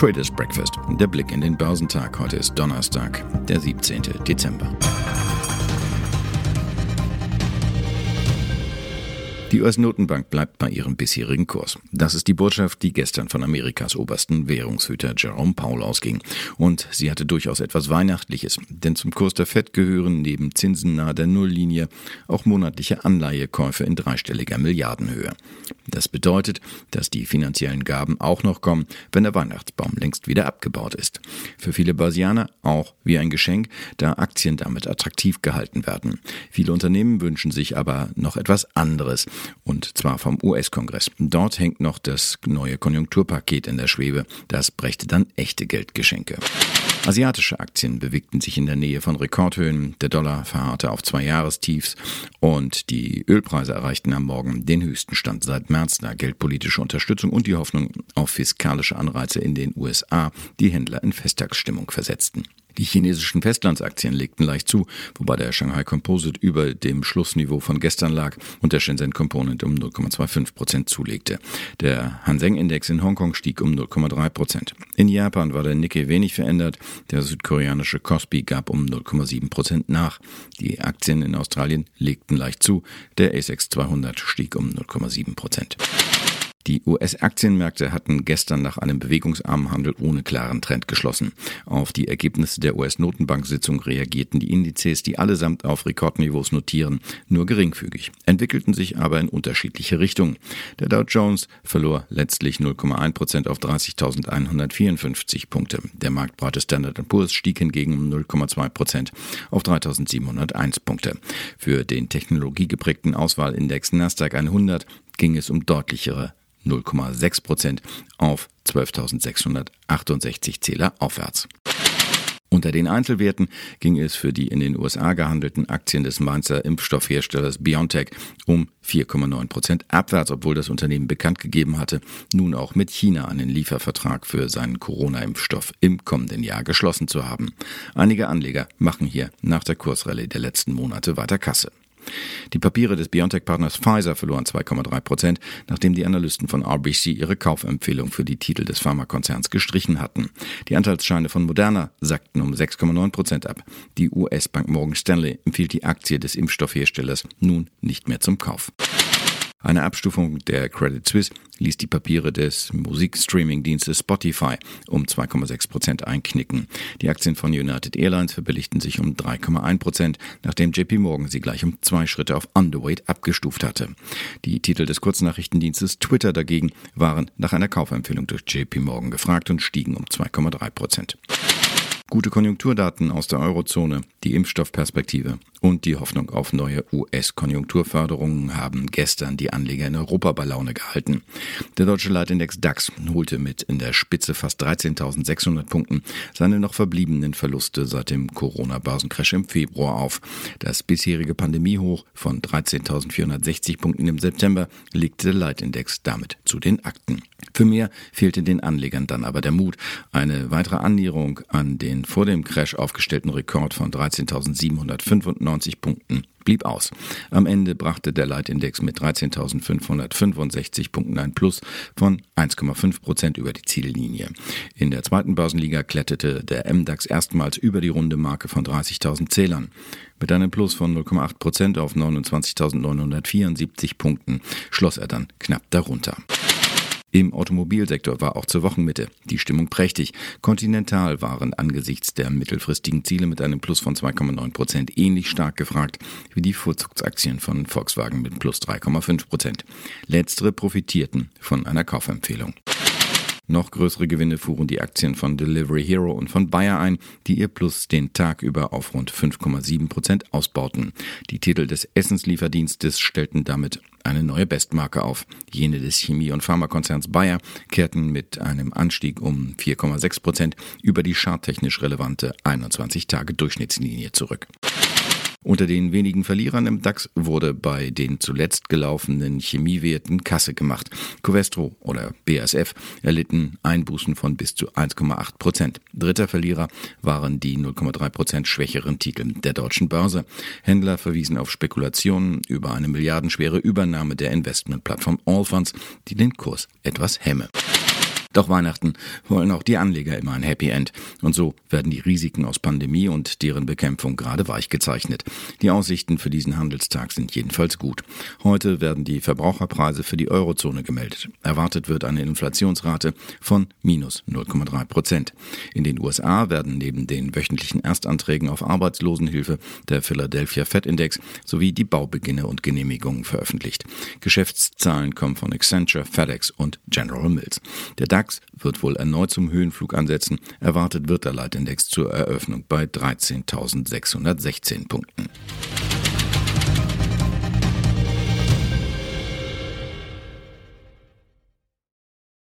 Traders Breakfast. Der Blick in den Börsentag. Heute ist Donnerstag, der 17. Dezember. Die US-Notenbank bleibt bei ihrem bisherigen Kurs. Das ist die Botschaft, die gestern von Amerikas obersten Währungshüter Jerome Powell ausging. Und sie hatte durchaus etwas Weihnachtliches, denn zum Kurs der Fed gehören neben Zinsen nahe der Nulllinie auch monatliche Anleihekäufe in dreistelliger Milliardenhöhe. Das bedeutet, dass die finanziellen Gaben auch noch kommen, wenn der Weihnachtsbaum längst wieder abgebaut ist. Für viele Börsianer auch wie ein Geschenk, da Aktien damit attraktiv gehalten werden. Viele Unternehmen wünschen sich aber noch etwas anderes und zwar vom US-Kongress. Dort hängt noch das neue Konjunkturpaket in der Schwebe. Das brächte dann echte Geldgeschenke. Asiatische Aktien bewegten sich in der Nähe von Rekordhöhen. Der Dollar verharrte auf zwei Jahrestiefs und die Ölpreise erreichten am Morgen den höchsten Stand seit März, da geldpolitische Unterstützung und die Hoffnung auf fiskalische Anreize in den USA die Händler in Festtagsstimmung versetzten. Die chinesischen Festlandsaktien legten leicht zu, wobei der Shanghai Composite über dem Schlussniveau von gestern lag und der Shenzhen Component um 0,25 Prozent zulegte. Der Hang-Seng-Index in Hongkong stieg um 0,3 Prozent. In Japan war der Nikkei wenig verändert, der südkoreanische Kospi gab um 0,7 Prozent nach. Die Aktien in Australien legten leicht zu, der ASX 200 stieg um 0,7 Prozent. Die US-Aktienmärkte hatten gestern nach einem bewegungsarmen Handel ohne klaren Trend geschlossen. Auf die Ergebnisse der US-Notenbank-Sitzung reagierten die Indizes, die allesamt auf Rekordniveaus notieren, nur geringfügig, entwickelten sich aber in unterschiedliche Richtungen. Der Dow Jones verlor letztlich 0,1 Prozent auf 30.154 Punkte. Der marktbreite Standard Poor's stieg hingegen um 0,2 Prozent auf 3.701 Punkte. Für den technologiegeprägten Auswahlindex Nasdaq 100 ging es um deutlichere 0,6 Prozent auf 12.668 Zähler aufwärts. Unter den Einzelwerten ging es für die in den USA gehandelten Aktien des Mainzer Impfstoffherstellers BioNTech um 4,9 Prozent abwärts, obwohl das Unternehmen bekannt gegeben hatte, nun auch mit China einen Liefervertrag für seinen Corona-Impfstoff im kommenden Jahr geschlossen zu haben. Einige Anleger machen hier nach der Kursrallye der letzten Monate weiter Kasse. Die Papiere des BioNTech-Partners Pfizer verloren 2,3 Prozent, nachdem die Analysten von RBC ihre Kaufempfehlung für die Titel des Pharmakonzerns gestrichen hatten. Die Anteilsscheine von Moderna sackten um 6,9 Prozent ab. Die US-Bank Morgan Stanley empfiehlt die Aktie des Impfstoffherstellers nun nicht mehr zum Kauf. Eine Abstufung der Credit Suisse ließ die Papiere des Musikstreaming-Dienstes Spotify um 2,6 Prozent einknicken. Die Aktien von United Airlines verbilligten sich um 3,1 Prozent, nachdem JP Morgan sie gleich um zwei Schritte auf Underweight abgestuft hatte. Die Titel des Kurznachrichtendienstes Twitter dagegen waren nach einer Kaufempfehlung durch JP Morgan gefragt und stiegen um 2,3 Prozent. Gute Konjunkturdaten aus der Eurozone, die Impfstoffperspektive und die Hoffnung auf neue US-Konjunkturförderungen haben gestern die Anleger in Europa bei Laune gehalten. Der deutsche Leitindex DAX holte mit in der Spitze fast 13.600 Punkten seine noch verbliebenen Verluste seit dem Corona-Börsencrash im Februar auf. Das bisherige Pandemiehoch von 13.460 Punkten im September legte der Leitindex damit zu den Akten. Für mehr fehlte den Anlegern dann aber der Mut. Eine weitere Annäherung an vor dem Crash aufgestellten Rekord von 13.795 Punkten blieb aus. Am Ende brachte der Leitindex mit 13.565 Punkten ein Plus von 1,5 Prozent über die Ziellinie. In der zweiten Börsenliga kletterte der MDAX erstmals über die runde Marke von 30.000 Zählern. Mit einem Plus von 0,8 Prozent auf 29.974 Punkten schloss er dann knapp darunter. Im Automobilsektor war auch zur Wochenmitte die Stimmung prächtig. Continental waren angesichts der mittelfristigen Ziele mit einem Plus von 2,9 Prozent ähnlich stark gefragt wie die Vorzugsaktien von Volkswagen mit Plus 3,5 Prozent. Letztere profitierten von einer Kaufempfehlung. Noch größere Gewinne fuhren die Aktien von Delivery Hero und von Bayer ein, die ihr Plus den Tag über auf rund 5,7 Prozent ausbauten. Die Titel des Essenslieferdienstes stellten damit eine neue Bestmarke auf. Jene des Chemie- und Pharmakonzerns Bayer kehrten mit einem Anstieg um 4,6 Prozent über die charttechnisch relevante 21-Tage-Durchschnittslinie zurück. Unter den wenigen Verlierern im DAX wurde bei den zuletzt gelaufenen Chemiewerten Kasse gemacht. Covestro oder BASF erlitten Einbußen von bis zu 1,8 Prozent. Dritter Verlierer waren die 0,3 Prozent schwächeren Titel der deutschen Börse. Händler verwiesen auf Spekulationen über eine milliardenschwere Übernahme der Investmentplattform Allfunds, die den Kurs etwas hemme. Doch Weihnachten wollen auch die Anleger immer ein Happy End. Und so werden die Risiken aus Pandemie und deren Bekämpfung gerade weich gezeichnet. Die Aussichten für diesen Handelstag sind jedenfalls gut. Heute werden die Verbraucherpreise für die Eurozone gemeldet. Erwartet wird eine Inflationsrate von minus 0,3 Prozent. In den USA werden neben den wöchentlichen Erstanträgen auf Arbeitslosenhilfe der Philadelphia Fed Index sowie die Baubeginne und Genehmigungen veröffentlicht. Geschäftszahlen kommen von Accenture, FedEx und General Mills. Der DAX wird wohl erneut zum Höhenflug ansetzen. Erwartet wird der Leitindex zur Eröffnung bei 13.616 Punkten.